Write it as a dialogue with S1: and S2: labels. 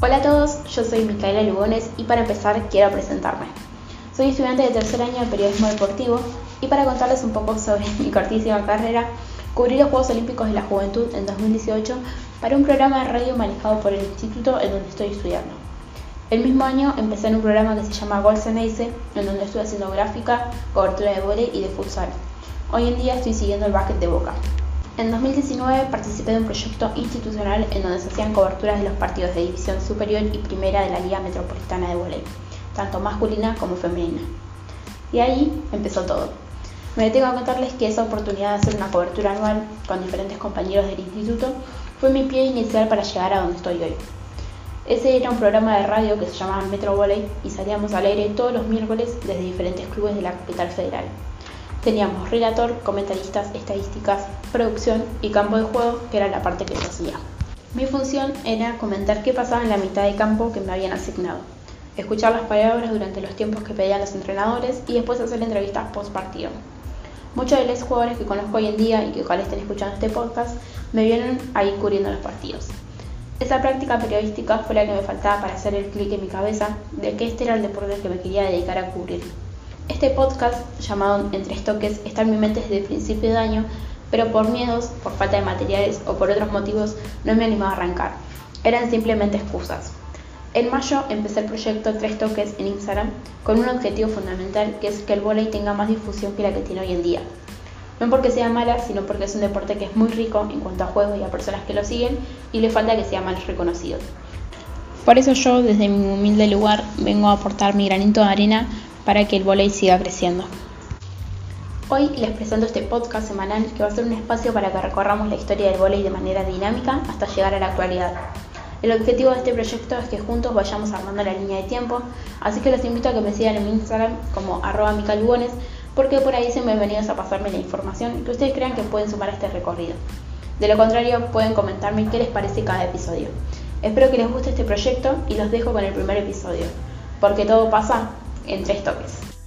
S1: Hola a todos, yo soy Micaela Lugones y para empezar quiero presentarme. Soy estudiante de tercer año de periodismo deportivo y para contarles un poco sobre mi cortísima carrera, cubrí los Juegos Olímpicos de la Juventud en 2018 para un programa de radio manejado por el instituto en donde estoy estudiando. El mismo año empecé en un programa que se llama Golsen Ace, en donde estuve haciendo gráfica, cobertura de vóley y de futsal. Hoy en día estoy siguiendo el básquet de Boca. En 2019 participé de un proyecto institucional en donde se hacían coberturas de los partidos de división superior y primera de la Liga Metropolitana de Voley, tanto masculina como femenina. Y ahí empezó todo. Me detengo a contarles que esa oportunidad de hacer una cobertura anual con diferentes compañeros del instituto fue mi pie inicial para llegar a donde estoy hoy. Ese era un programa de radio que se llamaba Metro Volley y salíamos al aire todos los miércoles desde diferentes clubes de la capital federal. Teníamos relator, comentaristas, estadísticas, producción y campo de juego, que era la parte que yo hacía. Mi función era comentar qué pasaba en la mitad de campo que me habían asignado, escuchar las palabras durante los tiempos que pedían los entrenadores y después hacer entrevistas post partido. Muchos de los jugadores que conozco hoy en día y que ojalá estén escuchando este podcast me vieron ahí cubriendo los partidos. Esa práctica periodística fue la que me faltaba para hacer el clic en mi cabeza de que este era el deporte que me quería dedicar a cubrir. Este podcast, llamado Entre Estoques, está en mi mente desde el principio de año, pero por miedos, por falta de materiales o por otros motivos no me animaba a arrancar. Eran simplemente excusas. En mayo empecé el proyecto Tres Toques en Instagram con un objetivo fundamental que es que el volei tenga más difusión que la que tiene hoy en día. No porque sea mala, sino porque es un deporte que es muy rico en cuanto a juegos y a personas que lo siguen y le falta que sea más reconocido. Por eso yo, desde mi humilde lugar, vengo a aportar mi granito de arena para que el volei siga creciendo. Hoy les presento este podcast semanal que va a ser un espacio para que recorramos la historia del volei de manera dinámica hasta llegar a la actualidad. El objetivo de este proyecto es que juntos vayamos armando la línea de tiempo, así que los invito a que me sigan en mi Instagram como arroba micalugones porque por ahí son bienvenidos a pasarme la información que ustedes crean que pueden sumar a este recorrido. De lo contrario, pueden comentarme qué les parece cada episodio. Espero que les guste este proyecto y los dejo con el primer episodio, porque todo pasa en tres toques.